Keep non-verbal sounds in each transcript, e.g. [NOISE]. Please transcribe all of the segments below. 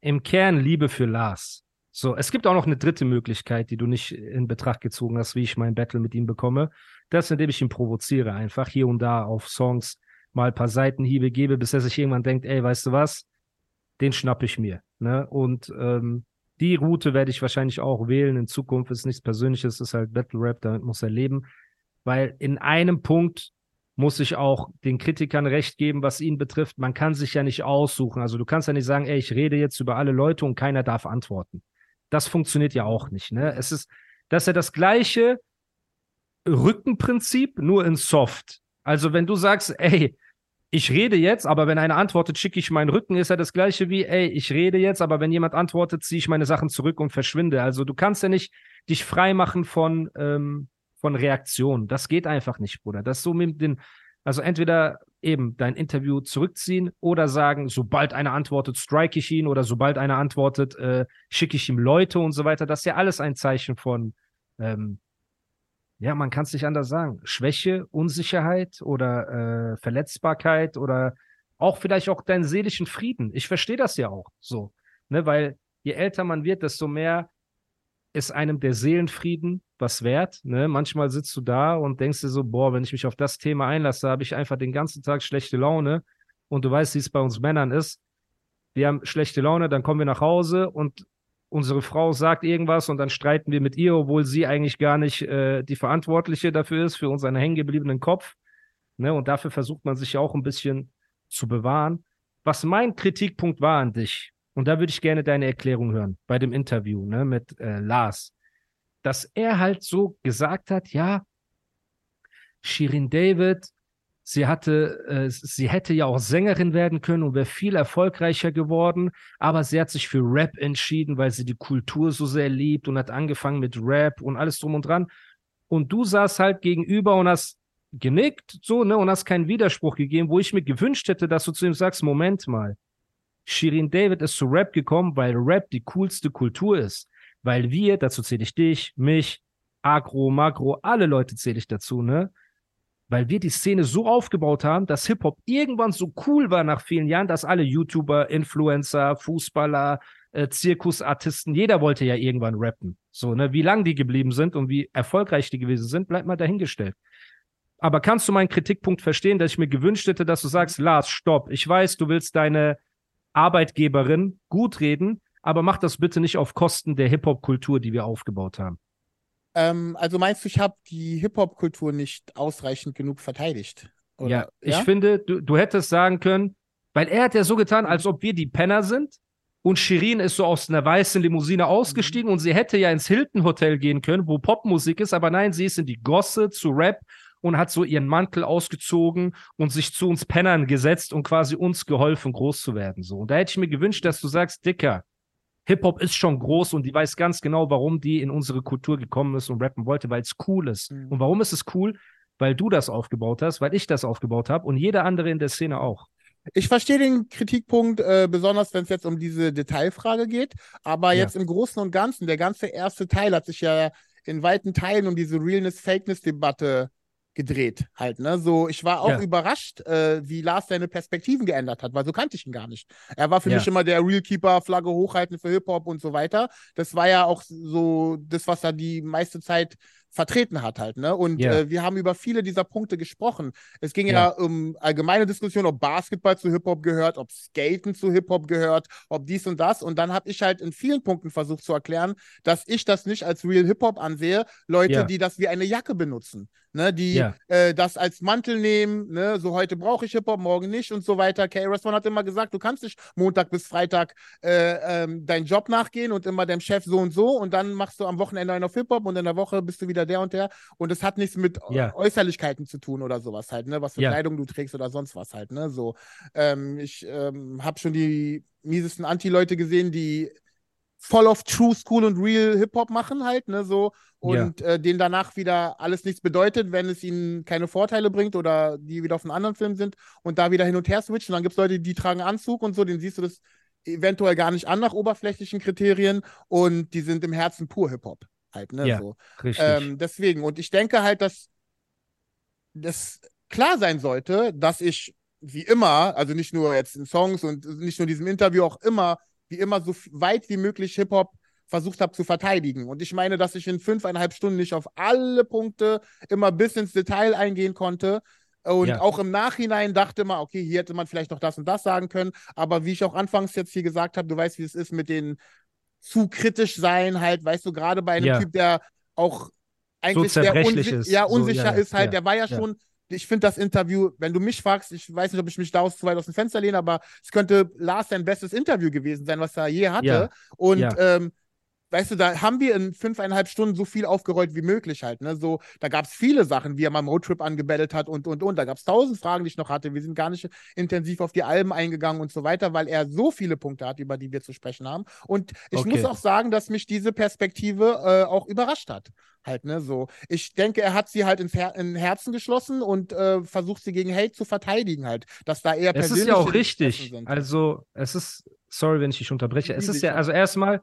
im Kern Liebe für Lars. So, es gibt auch noch eine dritte Möglichkeit, die du nicht in Betracht gezogen hast, wie ich mein Battle mit ihm bekomme. Das, indem ich ihn provoziere, einfach hier und da auf Songs mal ein paar Seitenhiebe gebe, bis er sich irgendwann denkt, ey, weißt du was, den schnapp ich mir. Ne? Und ähm, die Route werde ich wahrscheinlich auch wählen in Zukunft. Ist nichts Persönliches, ist halt Battle Rap, damit muss er leben. Weil in einem Punkt muss ich auch den Kritikern recht geben, was ihn betrifft. Man kann sich ja nicht aussuchen. Also du kannst ja nicht sagen, ey, ich rede jetzt über alle Leute und keiner darf antworten. Das funktioniert ja auch nicht. Ne? Es ist, das ist ja das gleiche Rückenprinzip, nur in Soft. Also wenn du sagst, ey, ich rede jetzt, aber wenn einer antwortet, schicke ich meinen Rücken, ist ja das gleiche wie, ey, ich rede jetzt, aber wenn jemand antwortet, ziehe ich meine Sachen zurück und verschwinde. Also du kannst ja nicht dich frei machen von, ähm, von Reaktionen. Das geht einfach nicht, Bruder. Das so mit den, also entweder eben dein Interview zurückziehen oder sagen, sobald einer antwortet, strike ich ihn oder sobald einer antwortet, äh, schicke ich ihm Leute und so weiter. Das ist ja alles ein Zeichen von, ähm, ja, man kann es nicht anders sagen. Schwäche, Unsicherheit oder äh, Verletzbarkeit oder auch vielleicht auch deinen seelischen Frieden. Ich verstehe das ja auch so, ne, weil je älter man wird, desto mehr ist einem der Seelenfrieden was wert. Ne? Manchmal sitzt du da und denkst dir so, boah, wenn ich mich auf das Thema einlasse, habe ich einfach den ganzen Tag schlechte Laune. Und du weißt, wie es bei uns Männern ist. Wir haben schlechte Laune, dann kommen wir nach Hause und unsere Frau sagt irgendwas und dann streiten wir mit ihr, obwohl sie eigentlich gar nicht äh, die Verantwortliche dafür ist, für unseren hängengebliebenen Kopf. Ne? Und dafür versucht man sich auch ein bisschen zu bewahren. Was mein Kritikpunkt war an dich, und da würde ich gerne deine Erklärung hören bei dem Interview ne, mit äh, Lars, dass er halt so gesagt hat, ja, Shirin David, sie hatte, äh, sie hätte ja auch Sängerin werden können und wäre viel erfolgreicher geworden, aber sie hat sich für Rap entschieden, weil sie die Kultur so sehr liebt und hat angefangen mit Rap und alles drum und dran. Und du saßt halt gegenüber und hast genickt, so, ne, und hast keinen Widerspruch gegeben, wo ich mir gewünscht hätte, dass du zu ihm sagst, Moment mal, Shirin David ist zu Rap gekommen, weil Rap die coolste Kultur ist. Weil wir, dazu zähle ich dich, mich, Agro, Makro, alle Leute zähle ich dazu, ne? Weil wir die Szene so aufgebaut haben, dass Hip-Hop irgendwann so cool war nach vielen Jahren, dass alle YouTuber, Influencer, Fußballer, äh, Zirkusartisten, jeder wollte ja irgendwann rappen. So, ne? Wie lang die geblieben sind und wie erfolgreich die gewesen sind, bleibt mal dahingestellt. Aber kannst du meinen Kritikpunkt verstehen, dass ich mir gewünscht hätte, dass du sagst, Lars, stopp. Ich weiß, du willst deine Arbeitgeberin gut reden, aber mach das bitte nicht auf Kosten der Hip-Hop-Kultur, die wir aufgebaut haben. Ähm, also meinst du, ich habe die Hip-Hop-Kultur nicht ausreichend genug verteidigt? Oder? Ja, ich ja? finde, du, du hättest sagen können, weil er hat ja so getan, als ob wir die Penner sind und Shirin ist so aus einer weißen Limousine ausgestiegen mhm. und sie hätte ja ins Hilton Hotel gehen können, wo Popmusik ist, aber nein, sie ist in die Gosse zu Rap und hat so ihren Mantel ausgezogen und sich zu uns Pennern gesetzt und quasi uns geholfen, groß zu werden. So. Und da hätte ich mir gewünscht, dass du sagst, Dicker, Hip-Hop ist schon groß und die weiß ganz genau, warum die in unsere Kultur gekommen ist und rappen wollte, weil es cool ist. Mhm. Und warum ist es cool? Weil du das aufgebaut hast, weil ich das aufgebaut habe und jeder andere in der Szene auch. Ich verstehe den Kritikpunkt, äh, besonders wenn es jetzt um diese Detailfrage geht. Aber ja. jetzt im Großen und Ganzen, der ganze erste Teil hat sich ja in weiten Teilen um diese Realness-Fakeness-Debatte gedreht halt, ne? So, ich war auch ja. überrascht, äh, wie Lars seine Perspektiven geändert hat, weil so kannte ich ihn gar nicht. Er war für ja. mich immer der Realkeeper, Flagge hochhalten für Hip-Hop und so weiter. Das war ja auch so das, was er die meiste Zeit vertreten hat halt, ne? Und yeah. äh, wir haben über viele dieser Punkte gesprochen. Es ging ja, ja um allgemeine Diskussion, ob Basketball zu Hip-Hop gehört, ob Skaten zu Hip-Hop gehört, ob dies und das. Und dann habe ich halt in vielen Punkten versucht zu erklären, dass ich das nicht als Real Hip-Hop ansehe. Leute, ja. die das wie eine Jacke benutzen, ne? Die äh, das als Mantel nehmen, ne? So heute brauche ich Hip-Hop, morgen nicht und so weiter. K-Restaurant hat immer gesagt, du kannst nicht Montag bis Freitag äh, ähm, deinen Job nachgehen und immer deinem Chef so und so und dann machst du am Wochenende einen auf Hip-Hop und in der Woche bist du wieder der und der. Und es hat nichts mit ja. Äußerlichkeiten zu tun oder sowas halt, ne? Was für ja. Kleidung du trägst oder sonst was halt, ne? So. Ähm, ich ähm, habe schon die miesesten Anti-Leute gesehen, die voll of True School und Real Hip-Hop machen halt, ne, so. Und ja. äh, denen danach wieder alles nichts bedeutet, wenn es ihnen keine Vorteile bringt oder die wieder auf einem anderen Film sind und da wieder hin und her switchen. Dann gibt es Leute, die tragen Anzug und so, den siehst du das eventuell gar nicht an nach oberflächlichen Kriterien und die sind im Herzen pur Hip-Hop halt, ne? Ja, so. richtig. Ähm, deswegen, und ich denke halt, dass das klar sein sollte, dass ich wie immer, also nicht nur jetzt in Songs und nicht nur in diesem Interview, auch immer, wie immer, so weit wie möglich Hip-Hop versucht habe zu verteidigen. Und ich meine, dass ich in fünfeinhalb Stunden nicht auf alle Punkte immer bis ins Detail eingehen konnte. Und ja. auch im Nachhinein dachte man, okay, hier hätte man vielleicht noch das und das sagen können. Aber wie ich auch anfangs jetzt hier gesagt habe, du weißt, wie es ist mit den zu kritisch sein, halt, weißt du, gerade bei einem ja. Typ, der auch eigentlich so der unsi ist. Ja, unsicher so, ja, ist halt, der war ja, schon ich finde das Interview, wenn du mich fragst, ich weiß nicht, ob ich mich da aus zu weit aus dem Fenster lehne, aber es könnte Lars sein bestes Interview gewesen sein, was er je hatte. Und. Ähm, weißt du, da haben wir in fünfeinhalb Stunden so viel aufgerollt wie möglich halt. Ne? So, da gab es viele Sachen, wie er mal Roadtrip angebettelt hat und und und. Da gab es tausend Fragen, die ich noch hatte. Wir sind gar nicht intensiv auf die Alben eingegangen und so weiter, weil er so viele Punkte hat, über die wir zu sprechen haben. Und ich okay. muss auch sagen, dass mich diese Perspektive äh, auch überrascht hat. Halt, ne, so. Ich denke, er hat sie halt ins Her in Herzen geschlossen und äh, versucht sie gegen Hate zu verteidigen, halt. Dass da eher Es ist ja auch richtig. Also, es ist, sorry, wenn ich dich unterbreche. Es ist ja, also erstmal,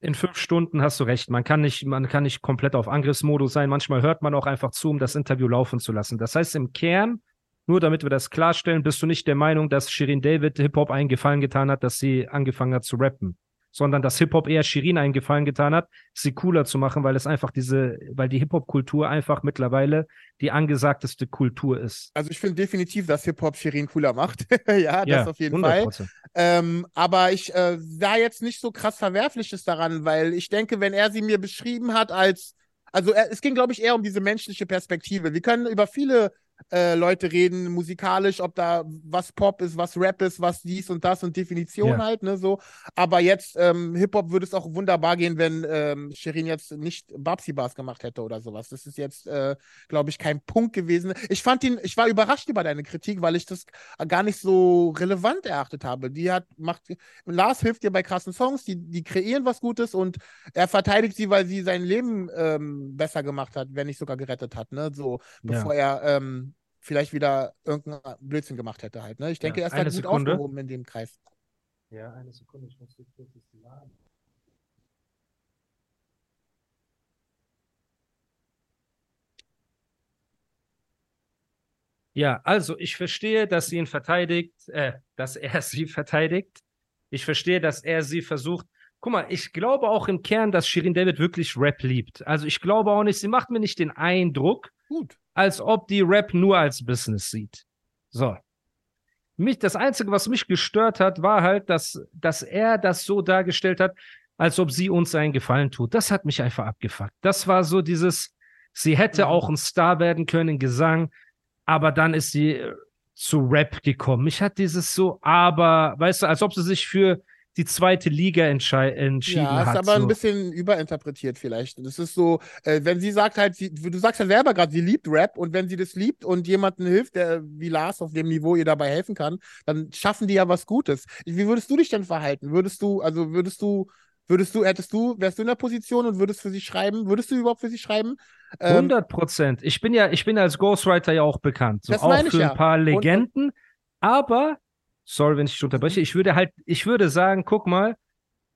in fünf Stunden hast du recht. Man kann nicht, man kann nicht komplett auf Angriffsmodus sein. Manchmal hört man auch einfach zu, um das Interview laufen zu lassen. Das heißt, im Kern, nur damit wir das klarstellen, bist du nicht der Meinung, dass Shirin David Hip-Hop einen Gefallen getan hat, dass sie angefangen hat zu rappen sondern dass Hip-Hop eher Shirin einen Gefallen getan hat, sie cooler zu machen, weil es einfach diese, weil die Hip-Hop-Kultur einfach mittlerweile die angesagteste Kultur ist. Also ich finde definitiv, dass Hip-Hop Shirin cooler macht. [LAUGHS] ja, das ja, auf jeden 100%. Fall. Ähm, aber ich äh, sah jetzt nicht so krass Verwerfliches daran, weil ich denke, wenn er sie mir beschrieben hat als also er, es ging, glaube ich, eher um diese menschliche Perspektive. Wir können über viele äh, Leute reden, musikalisch, ob da was Pop ist, was Rap ist, was dies und das und Definition ja. halt, ne, so. Aber jetzt, ähm, Hip-Hop würde es auch wunderbar gehen, wenn ähm, Shirin jetzt nicht Babsi Bars gemacht hätte oder sowas. Das ist jetzt, äh, glaube ich, kein Punkt gewesen. Ich fand ihn, ich war überrascht über deine Kritik, weil ich das gar nicht so relevant erachtet habe. Die hat, macht, Lars hilft dir bei krassen Songs, die, die kreieren was Gutes und er verteidigt sie, weil sie sein Leben ähm, besser gemacht hat, wenn nicht sogar gerettet hat, ne, so, bevor ja. er, ähm, vielleicht wieder irgendeinen Blödsinn gemacht hätte halt. Ne? Ich denke, ja, er ist halt gut Sekunde. aufgehoben in dem Kreis. Ja, eine Sekunde, ich muss kurz das laden. Ja, also ich verstehe, dass sie ihn verteidigt, äh, dass er [LAUGHS] sie verteidigt. Ich verstehe, dass er sie versucht. Guck mal, ich glaube auch im Kern, dass Shirin David wirklich Rap liebt. Also ich glaube auch nicht, sie macht mir nicht den Eindruck, Gut als ob die Rap nur als Business sieht. So. Mich, das Einzige, was mich gestört hat, war halt, dass, dass er das so dargestellt hat, als ob sie uns einen Gefallen tut. Das hat mich einfach abgefuckt. Das war so dieses, sie hätte auch ein Star werden können, Gesang, aber dann ist sie äh, zu Rap gekommen. Mich hat dieses so, aber, weißt du, als ob sie sich für die zweite Liga entschieden ja, hat. Ja, ist aber so. ein bisschen überinterpretiert vielleicht. Das ist so, äh, wenn sie sagt halt, sie, du sagst ja selber gerade, sie liebt Rap und wenn sie das liebt und jemanden hilft, der wie Lars auf dem Niveau ihr dabei helfen kann, dann schaffen die ja was Gutes. Wie würdest du dich denn verhalten? Würdest du, also würdest du Würdest du, hättest du, wärst du in der Position und würdest für sie schreiben? Würdest du überhaupt für sie schreiben? 100 ähm, Prozent. Ich bin ja, ich bin als Ghostwriter ja auch bekannt. So auch für ja. ein paar Legenden. Und, aber sorry, wenn ich dich unterbreche. Ich würde halt, ich würde sagen, guck mal,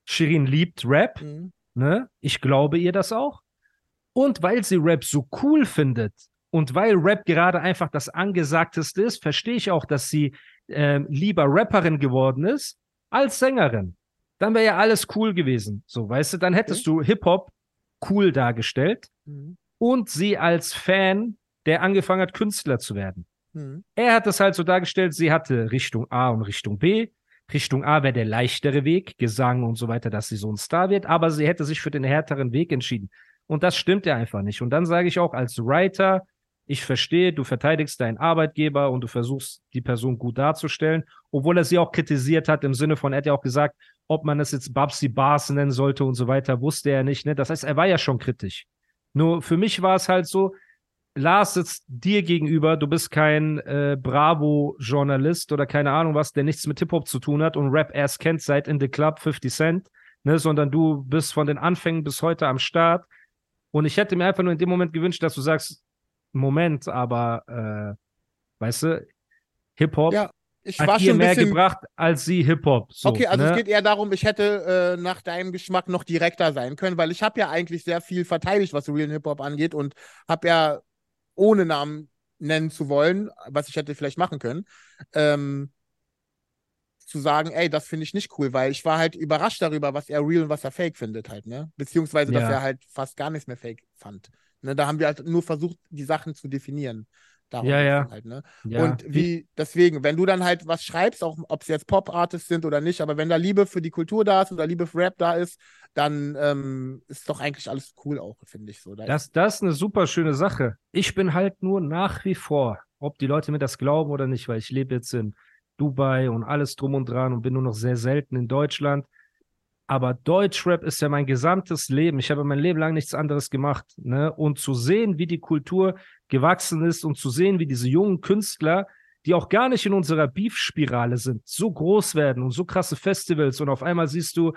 Shirin liebt Rap, mhm. ne? Ich glaube ihr das auch. Und weil sie Rap so cool findet und weil Rap gerade einfach das Angesagteste ist, verstehe ich auch, dass sie äh, lieber Rapperin geworden ist als Sängerin. Dann wäre ja alles cool gewesen. So, weißt du, dann hättest okay. du Hip-Hop cool dargestellt. Mhm. und sie als Fan, der angefangen hat, Künstler zu werden. Mhm. Er hat das halt so dargestellt, sie hatte Richtung A und Richtung B. Richtung A wäre der leichtere Weg, Gesang und so weiter, dass sie so ein Star wird, aber sie hätte sich für den härteren Weg entschieden. Und das stimmt ja einfach nicht. Und dann sage ich auch als Writer, ich verstehe, du verteidigst deinen Arbeitgeber und du versuchst, die Person gut darzustellen, obwohl er sie auch kritisiert hat, im Sinne von, er hat ja auch gesagt, ob man es jetzt Babsi Bars nennen sollte und so weiter, wusste er nicht. Ne? Das heißt, er war ja schon kritisch. Nur für mich war es halt so, Lars sitzt dir gegenüber, du bist kein äh, Bravo-Journalist oder keine Ahnung was, der nichts mit Hip-Hop zu tun hat und Rap erst kennt seit In the Club 50 Cent, ne, sondern du bist von den Anfängen bis heute am Start. Und ich hätte mir einfach nur in dem Moment gewünscht, dass du sagst, Moment, aber äh, weißt du, Hip-Hop ja, ich hat dir mehr gebracht als sie Hip-Hop. So, okay, also ne? es geht eher darum, ich hätte äh, nach deinem Geschmack noch direkter sein können, weil ich habe ja eigentlich sehr viel verteidigt, was Real Hip-Hop angeht und habe ja ohne Namen nennen zu wollen, was ich hätte vielleicht machen können, ähm, zu sagen, ey, das finde ich nicht cool, weil ich war halt überrascht darüber, was er real und was er fake findet halt, ne? Beziehungsweise, ja. dass er halt fast gar nichts mehr fake fand. Ne? Da haben wir halt nur versucht, die Sachen zu definieren. Darum ja, ja. Halt, ne? ja. Und wie, deswegen, wenn du dann halt was schreibst, auch ob es jetzt Pop-Artists sind oder nicht, aber wenn da Liebe für die Kultur da ist oder Liebe für Rap da ist, dann ähm, ist doch eigentlich alles cool auch, finde ich so. Da das, das ist eine super schöne Sache. Ich bin halt nur nach wie vor, ob die Leute mir das glauben oder nicht, weil ich lebe jetzt in Dubai und alles drum und dran und bin nur noch sehr selten in Deutschland. Aber Deutschrap ist ja mein gesamtes Leben. Ich habe mein Leben lang nichts anderes gemacht. Ne? Und zu sehen, wie die Kultur gewachsen ist und zu sehen, wie diese jungen Künstler, die auch gar nicht in unserer Beef-Spirale sind, so groß werden und so krasse Festivals und auf einmal siehst du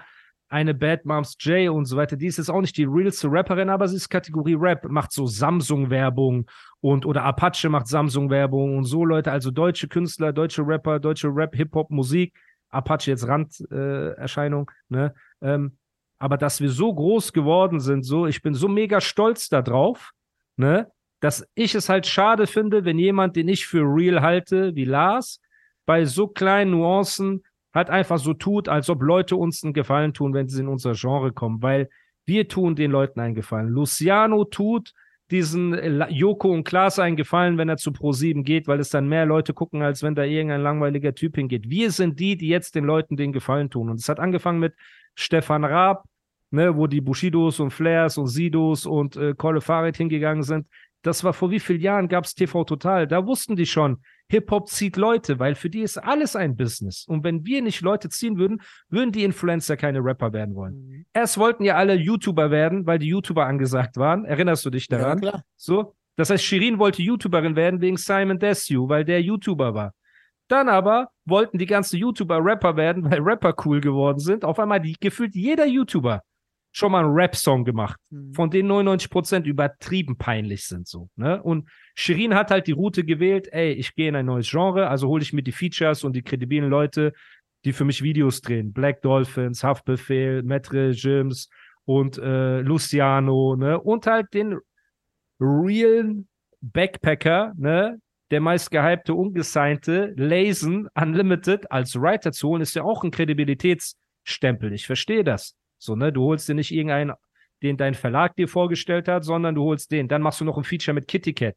eine Bad Moms J und so weiter, die ist jetzt auch nicht die realste Rapperin, aber sie ist Kategorie Rap, macht so Samsung-Werbung und oder Apache macht Samsung-Werbung und so Leute, also deutsche Künstler, deutsche Rapper, deutsche Rap, Hip-Hop, Musik, Apache jetzt Randerscheinung, äh, ne? Ähm, aber dass wir so groß geworden sind, so, ich bin so mega stolz darauf, ne? Dass ich es halt schade finde, wenn jemand, den ich für real halte, wie Lars, bei so kleinen Nuancen halt einfach so tut, als ob Leute uns einen Gefallen tun, wenn sie in unser Genre kommen, weil wir tun den Leuten einen Gefallen. Luciano tut diesen Joko und Klaas einen Gefallen, wenn er zu Pro7 geht, weil es dann mehr Leute gucken, als wenn da irgendein langweiliger Typ hingeht. Wir sind die, die jetzt den Leuten den Gefallen tun. Und es hat angefangen mit Stefan Raab, ne, wo die Bushidos und Flairs und Sidos und äh, Kolle Farid hingegangen sind. Das war vor wie vielen Jahren gab es TV Total. Da wussten die schon, Hip-Hop zieht Leute, weil für die ist alles ein Business. Und wenn wir nicht Leute ziehen würden, würden die Influencer keine Rapper werden wollen. Mhm. Erst wollten ja alle YouTuber werden, weil die YouTuber angesagt waren. Erinnerst du dich daran? Ja, klar. So. Das heißt, Shirin wollte YouTuberin werden wegen Simon Desue, weil der YouTuber war. Dann aber wollten die ganzen YouTuber Rapper werden, weil Rapper cool geworden sind. Auf einmal die, gefühlt jeder YouTuber schon mal einen Rap-Song gemacht, mhm. von denen 99% übertrieben peinlich sind so. Ne? Und Shirin hat halt die Route gewählt, ey, ich gehe in ein neues Genre, also hole ich mir die Features und die kredibilen Leute, die für mich Videos drehen. Black Dolphins, Haftbefehl, Metre Jims und äh, Luciano, ne? Und halt den realen Backpacker, ne? Der meist gehypte, ungesignte, Lazen Unlimited als Writer zu holen, ist ja auch ein Kredibilitätsstempel. Ich verstehe das. So, ne? Du holst dir nicht irgendeinen, den dein Verlag dir vorgestellt hat, sondern du holst den. Dann machst du noch ein Feature mit Kitty Cat.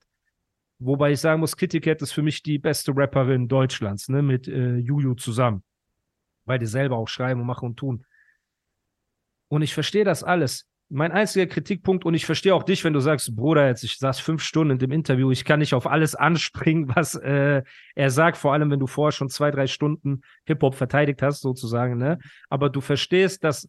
Wobei ich sagen muss, Kitty Cat ist für mich die beste Rapperin Deutschlands, ne? Mit äh, Juju zusammen. Weil die selber auch schreiben und machen und tun. Und ich verstehe das alles. Mein einziger Kritikpunkt, und ich verstehe auch dich, wenn du sagst, Bruder, jetzt ich saß fünf Stunden in dem Interview, ich kann nicht auf alles anspringen, [LAUGHS] was äh, er sagt, vor allem wenn du vorher schon zwei, drei Stunden Hip-Hop verteidigt hast, sozusagen, ne? Aber du verstehst, dass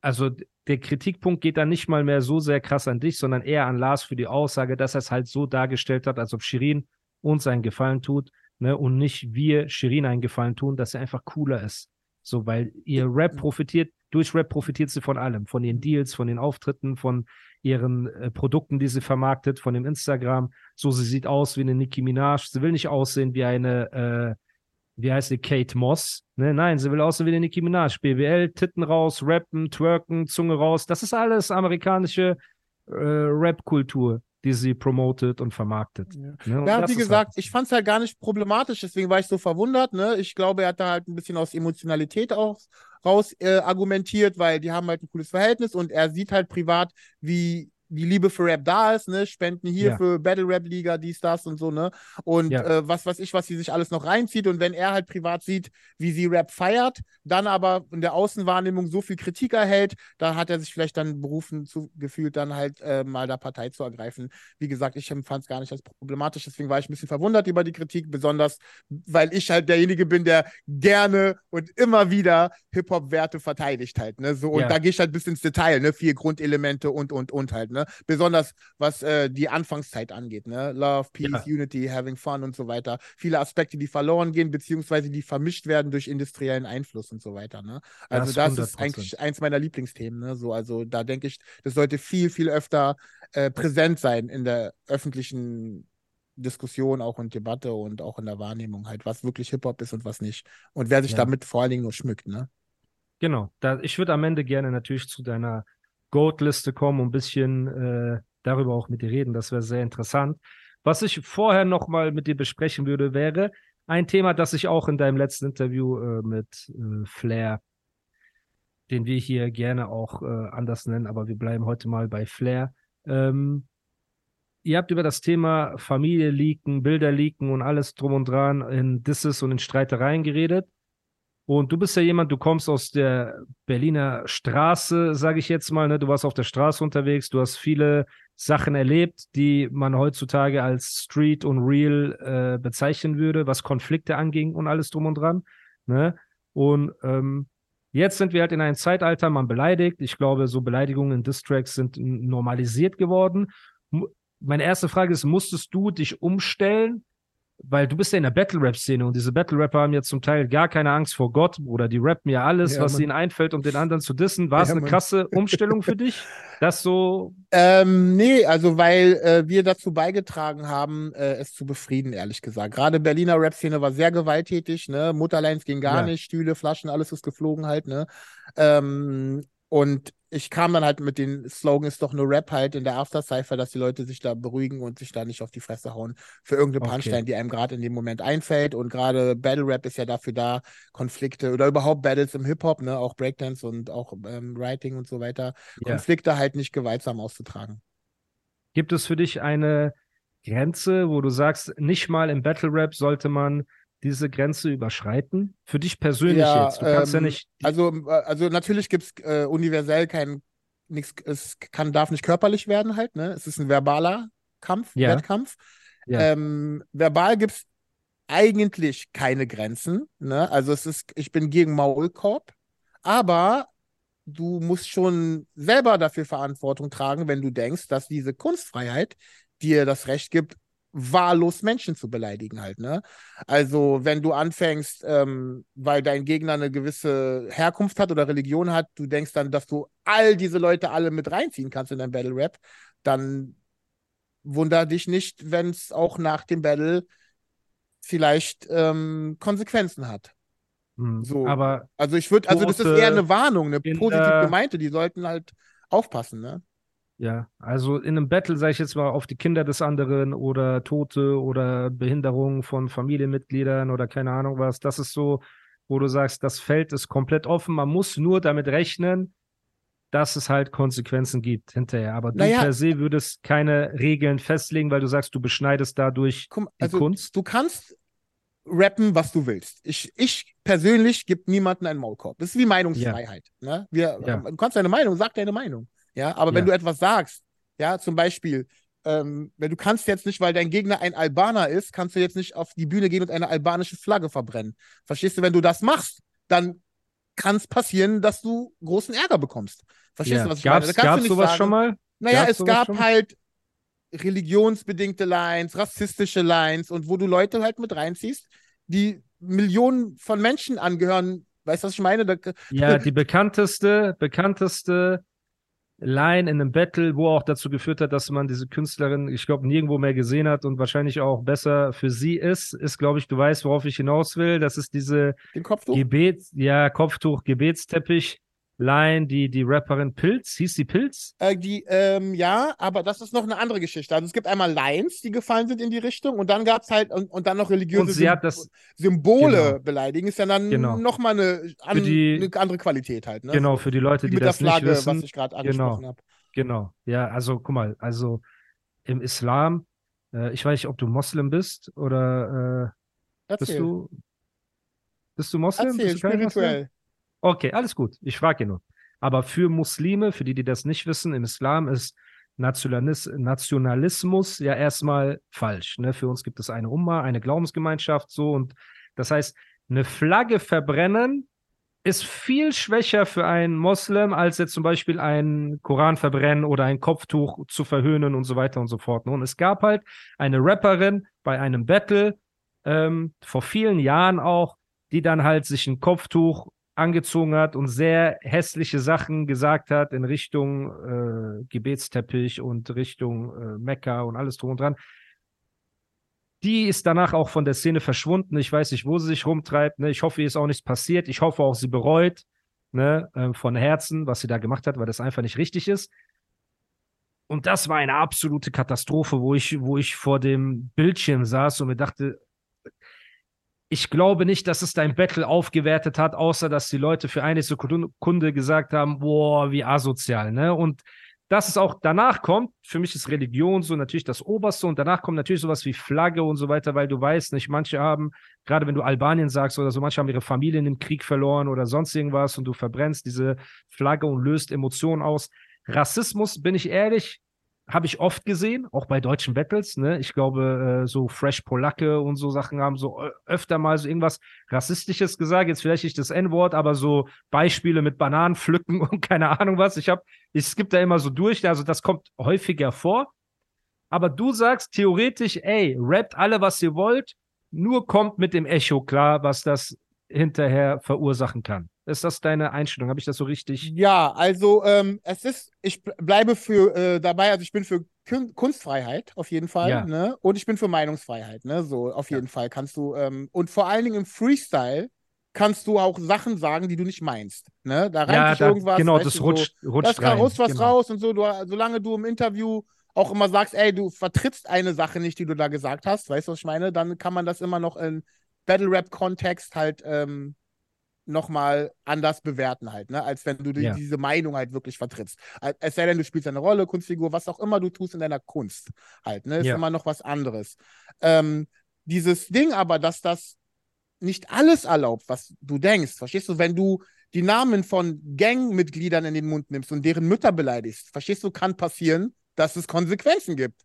also der Kritikpunkt geht dann nicht mal mehr so sehr krass an dich, sondern eher an Lars für die Aussage, dass er es halt so dargestellt hat, als ob Shirin uns einen Gefallen tut, ne, und nicht wir Shirin einen Gefallen tun, dass er einfach cooler ist. So, weil ihr Rap profitiert, durch Rap profitiert sie von allem, von ihren Deals, von den Auftritten, von ihren äh, Produkten, die sie vermarktet, von dem Instagram. So, sie sieht aus wie eine Nicki Minaj. Sie will nicht aussehen wie eine äh, wie heißt sie, Kate Moss. Ne? Nein, sie will aussehen wie der Nicki Minaj. BWL, Titten raus, rappen, twerken, Zunge raus. Das ist alles amerikanische äh, Rap-Kultur, die sie promotet und vermarktet. Ja, ne? und ja wie gesagt, halt ich fand es halt gar nicht problematisch, deswegen war ich so verwundert. Ne? Ich glaube, er hat da halt ein bisschen aus Emotionalität auch raus äh, argumentiert, weil die haben halt ein cooles Verhältnis und er sieht halt privat, wie die Liebe für Rap da ist, ne? Spenden hier Ja. für Battle Rap Liga, dies, das und so, ne? Und Ja. äh, was weiß ich, was sie sich alles noch reinzieht. Und wenn er halt privat sieht, wie sie Rap feiert, dann aber in der Außenwahrnehmung so viel Kritik erhält, da hat er sich vielleicht dann berufen zu, gefühlt, dann halt äh, mal da Partei zu ergreifen. Wie gesagt, ich empfand es gar nicht als problematisch, deswegen war ich ein bisschen verwundert über die Kritik, besonders weil ich halt derjenige bin, der gerne und immer wieder Hip-Hop-Werte verteidigt halt, ne? So, und Ja. da gehe ich halt bis ins Detail, ne? Vier Grundelemente und, und, und halt, ne? Besonders was äh, die Anfangszeit angeht, ne? Love, Peace, Ja. Unity, Having Fun und so weiter. Viele Aspekte, die verloren gehen, beziehungsweise die vermischt werden durch industriellen Einfluss und so weiter, ne? Also Das das, ist 100%. eigentlich eins meiner Lieblingsthemen, ne? So, also da denke ich, das sollte viel, viel öfter äh, präsent sein in der öffentlichen Diskussion auch und Debatte und auch in der Wahrnehmung halt, was wirklich Hip-Hop ist und was nicht. Und wer sich Ja. damit vor allen Dingen nur schmückt, ne? Genau. Da, ich würde am Ende gerne natürlich zu deiner Goat-Liste kommen und ein bisschen äh, darüber auch mit dir reden. Das wäre sehr interessant. Was ich vorher noch mal mit dir besprechen würde, wäre ein Thema, das ich auch in deinem letzten Interview äh, mit äh, Flair, den wir hier gerne auch äh, anders nennen, aber wir bleiben heute mal bei Flair. Ähm, ihr habt über das Thema Familie leaken, Bilder leaken und alles drum und dran in Disses und in Streitereien geredet. Und du bist ja jemand, du kommst aus der Berliner Straße, sage ich jetzt mal, ne? Du warst auf der Straße unterwegs, du hast viele Sachen erlebt, die man heutzutage als Street und Real äh, bezeichnen würde, was Konflikte anging und alles drum und dran. Ne? Und ähm, jetzt sind wir halt in einem Zeitalter, man beleidigt. Ich glaube, so Beleidigungen in Distracks sind normalisiert geworden. Mu- Meine erste Frage ist, musstest du dich umstellen? Weil du bist ja in der Battle-Rap-Szene und diese Battle-Rapper haben ja zum Teil gar keine Angst vor Gott oder die rappen ja alles, Ja, was Mann. ihnen einfällt, um den anderen zu dissen. War es Ja, eine Mann. krasse Umstellung für dich? [LAUGHS] Das so, Ähm, nee, also weil äh, wir dazu beigetragen haben, äh, es zu befrieden, ehrlich gesagt. Gerade Berliner Rap-Szene war sehr gewalttätig, ne? Mutterlines ging gar Ja. nicht, Stühle, Flaschen, alles ist geflogen halt, ne? Ähm, und ich kam dann halt mit den Slogan ist doch nur Rap halt in der After-Cypher, dass die Leute sich da beruhigen und sich da nicht auf die Fresse hauen für irgendeine Okay. Punchline, die einem gerade in dem Moment einfällt. Und gerade Battle Rap ist ja dafür da, Konflikte oder überhaupt Battles im Hip-Hop, ne? Auch Breakdance und auch ähm, Writing und so weiter, ja. Konflikte halt nicht gewaltsam auszutragen. Gibt es für dich eine Grenze, wo du sagst, nicht mal im Battle Rap sollte man diese Grenze überschreiten? Für dich persönlich Ja, jetzt. Du kannst ja ähm, nicht. Also, äh, also natürlich gibt es äh, universell kein nichts, es kann, darf nicht körperlich werden halt, ne? Es ist ein verbaler Kampf, Ja. Wettkampf. Ja. Ähm, verbal gibt es eigentlich keine Grenzen, ne? Also es ist, ich bin gegen Maulkorb, aber du musst schon selber dafür Verantwortung tragen, wenn du denkst, dass diese Kunstfreiheit dir das Recht gibt, wahllos Menschen zu beleidigen halt, ne? Also, wenn du anfängst, ähm, weil dein Gegner eine gewisse Herkunft hat oder Religion hat, du denkst dann, dass du all diese Leute alle mit reinziehen kannst in dein Battle Rap, dann wunder dich nicht, wenn es auch nach dem Battle vielleicht ähm, Konsequenzen hat. Hm, so. Aber Also ich würde, also das ist eher eine Warnung, eine positiv gemeinte, die sollten halt aufpassen, ne? Ja, also in einem Battle, sage ich jetzt mal, auf die Kinder des anderen oder Tote oder Behinderung von Familienmitgliedern oder keine Ahnung was, das ist so, wo du sagst, das Feld ist komplett offen. Man muss nur damit rechnen, dass es halt Konsequenzen gibt hinterher. Aber du Naja. per se würdest keine Regeln festlegen, weil du sagst, du beschneidest dadurch Guck, mal, die also Kunst. du kannst rappen, was du willst. Ich, ich persönlich gebe niemanden einen Maulkorb. Das ist wie Meinungsfreiheit. Ne? Wir, Ja. Du kannst deine Meinung, sag deine Meinung. Ja, aber wenn Ja. du etwas sagst, ja, zum Beispiel, ähm, wenn du kannst jetzt nicht, weil dein Gegner ein Albaner ist, kannst du jetzt nicht auf die Bühne gehen und eine albanische Flagge verbrennen. Verstehst du, wenn du das machst, dann kann es passieren, dass du großen Ärger bekommst. Verstehst Ja. du, was ich Gab's, meine? Da gab's nicht sowas sagen, schon mal? naja, Gab's es gab halt religionsbedingte Lines, rassistische Lines und wo du Leute halt mit reinziehst, die Millionen von Menschen angehören. Weißt du, was ich meine? Da, Ja, [LAUGHS] die bekannteste, bekannteste Line in einem Battle, wo auch dazu geführt hat, dass man diese Künstlerin, ich glaube, nirgendwo mehr gesehen hat und wahrscheinlich auch besser für sie ist, ist, glaube ich, du weißt, worauf ich hinaus will. Das ist diese den Kopf durch. Gebet, ja, Kopftuch, Gebetsteppich. Line, die, die Rapperin Pilz, hieß die Pilz? Äh, die, ähm, ja, aber das ist noch eine andere Geschichte. Also es gibt einmal Lines, die gefallen sind in die Richtung und dann gab es halt, und, und dann noch religiöse Und sie hat Sym- das- Symbole Genau. beleidigen, ist ja dann Genau. nochmal eine, an, die- eine andere Qualität halt. Ne? Genau, für die Leute, Wie die mit der das nicht Flagge, wissen. was ich gerade angesprochen habe. Genau, ja, also guck mal, also im Islam, äh, ich weiß nicht, ob du Moslem bist oder äh, bist du bist du Moslem? Erzähl, bist du spirituell. Moslem? Okay, alles gut. Ich frage nur. Aber für Muslime, für die, die das nicht wissen, im Islam ist Nationalis Nationalismus ja erstmal falsch. Ne? Für uns gibt es eine Umma, eine Glaubensgemeinschaft, so und das heißt, eine Flagge verbrennen ist viel schwächer für einen Moslem, als jetzt zum Beispiel einen Koran verbrennen oder ein Kopftuch zu verhöhnen und so weiter und so fort. Und es gab halt eine Rapperin bei einem Battle ähm, vor vielen Jahren auch, die dann halt sich ein Kopftuch angezogen hat und sehr hässliche Sachen gesagt hat in Richtung äh, Gebetsteppich und Richtung äh, Mekka und alles drum und dran. Die ist danach auch von der Szene verschwunden. Ich weiß nicht, wo sie sich rumtreibt. Ne? Ich hoffe, ihr ist auch nichts passiert. Ich hoffe auch, sie bereut ne, äh, von Herzen, was sie da gemacht hat, weil das einfach nicht richtig ist. Und das war eine absolute Katastrophe, wo ich, wo ich vor dem Bildschirm saß und mir dachte, ich glaube nicht, dass es dein Battle aufgewertet hat, außer dass die Leute für eine Sekunde gesagt haben, boah, wie asozial, ne? Und dass es auch danach kommt, für mich ist Religion so natürlich das Oberste und danach kommt natürlich sowas wie Flagge und so weiter, weil du weißt nicht, manche haben, gerade wenn du Albanien sagst oder so, manche haben ihre Familien im Krieg verloren oder sonst irgendwas und du verbrennst diese Flagge und löst Emotionen aus. Rassismus, bin ich ehrlich, habe ich oft gesehen, auch bei deutschen Battles. Ne? Ich glaube, äh, so Fresh Polacke und so Sachen haben so öfter mal so irgendwas Rassistisches gesagt. Jetzt vielleicht nicht das N-Wort, aber so Beispiele mit Bananen pflücken [LAUGHS] und keine Ahnung was. Ich habe, ich skippe da immer so durch. Also das kommt häufiger vor. Aber du sagst theoretisch, ey, rappt alle, was ihr wollt, nur kommt mit dem Echo klar, was das hinterher verursachen kann. Ist das deine Einstellung? Habe ich das so richtig? Ja, also ähm, es ist, ich bleibe für äh, dabei, also ich bin für Kunstfreiheit auf jeden Fall, ja. ne? Und ich bin für Meinungsfreiheit, ne? So auf jeden ja. Fall kannst du ähm, und vor allen Dingen im Freestyle kannst du auch Sachen sagen, die du nicht meinst, ne? Da reimt ja, da, irgendwas, genau, das rutscht, so, rutscht das rein. rutscht was genau. raus und so. Du, solange du im Interview auch immer sagst, ey, du vertrittst eine Sache nicht, die du da gesagt hast, weißt du, was ich meine? Dann kann man das immer noch in Battle Rap Kontext halt ähm, nochmal anders bewerten halt, ne? als wenn du die, ja. diese Meinung halt wirklich vertrittst. Es sei denn, du spielst eine Rolle, Kunstfigur, was auch immer du tust in deiner Kunst halt, ne? Ist ja. immer noch was anderes. Ähm, dieses Ding aber, dass das nicht alles erlaubt, was du denkst, verstehst du, wenn du die Namen von Gangmitgliedern in den Mund nimmst und deren Mütter beleidigst, verstehst du, kann passieren, dass es Konsequenzen gibt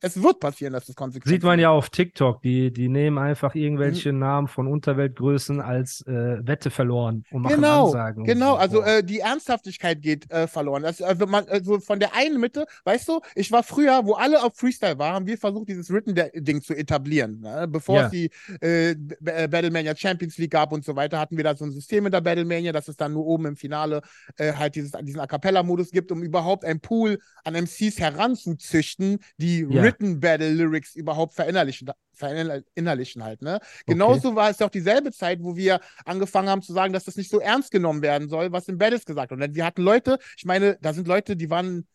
es wird passieren, dass es Konsequenzen Sieht man ja auf TikTok, die, die nehmen einfach irgendwelche mhm. Namen von Unterweltgrößen als äh, Wette verloren und machen genau, Ansagen. Genau, so. also äh, die Ernsthaftigkeit geht äh, verloren. Das, also, man, also von der einen Mitte, weißt du, ich war früher, wo alle auf Freestyle waren, haben wir versucht, dieses Written-Ding zu etablieren. Ne? Bevor ja. es die äh, äh, Battlemania Champions League gab und so weiter, hatten wir da so ein System in der Battlemania, dass es dann nur oben im Finale äh, halt dieses, diesen A Cappella-Modus gibt, um überhaupt ein Pool an MCs heranzuzüchten, die ja Written Battle Lyrics überhaupt verinnerlichen, verinnerlichen halt, ne? Genauso okay. war es ja auch dieselbe Zeit, wo wir angefangen haben zu sagen, dass das nicht so ernst genommen werden soll, was in Battles gesagt wird. Und wir hatten Leute, ich meine, da sind Leute, die waren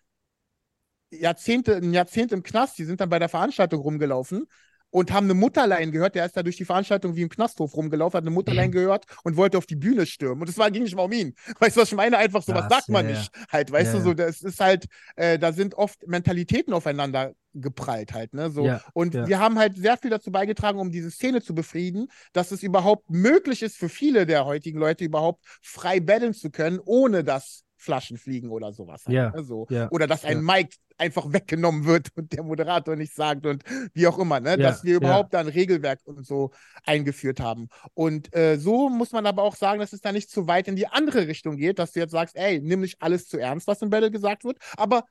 Jahrzehnte, ein Jahrzehnt im Knast, die sind dann bei der Veranstaltung rumgelaufen und haben eine Mutterlein gehört. Der ist da durch die Veranstaltung wie im Knasthof rumgelaufen, hat eine Mutterlein mhm. gehört und wollte auf die Bühne stürmen. Und es war, ging nicht mal um ihn. [LAUGHS] Weißt du, was ich meine? Einfach so, was sagt man ja, nicht halt, weißt ja, du, so, das ist halt, äh, da sind oft Mentalitäten aufeinander geprallt halt, ne, so. Ja, und wir haben halt sehr viel dazu beigetragen, um diese Szene zu befrieden, dass es überhaupt möglich ist für viele der heutigen Leute überhaupt frei battlen zu können, ohne dass Flaschen fliegen oder sowas. Halt, ja, ne? so. ja, oder dass ein ja. Mic einfach weggenommen wird und der Moderator nicht sagt und wie auch immer, ne? dass wir überhaupt da ein Regelwerk und so eingeführt haben. Und äh, so muss man aber auch sagen, dass es da nicht zu weit in die andere Richtung geht, dass du jetzt sagst, ey, nimm nicht alles zu ernst, was im Battle gesagt wird, aber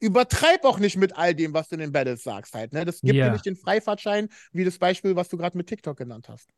übertreib auch nicht mit all dem, was du in den Battles sagst halt. Ne? Das gibt dir nicht den Freifahrtschein, wie das Beispiel, was du gerade mit TikTok genannt hast.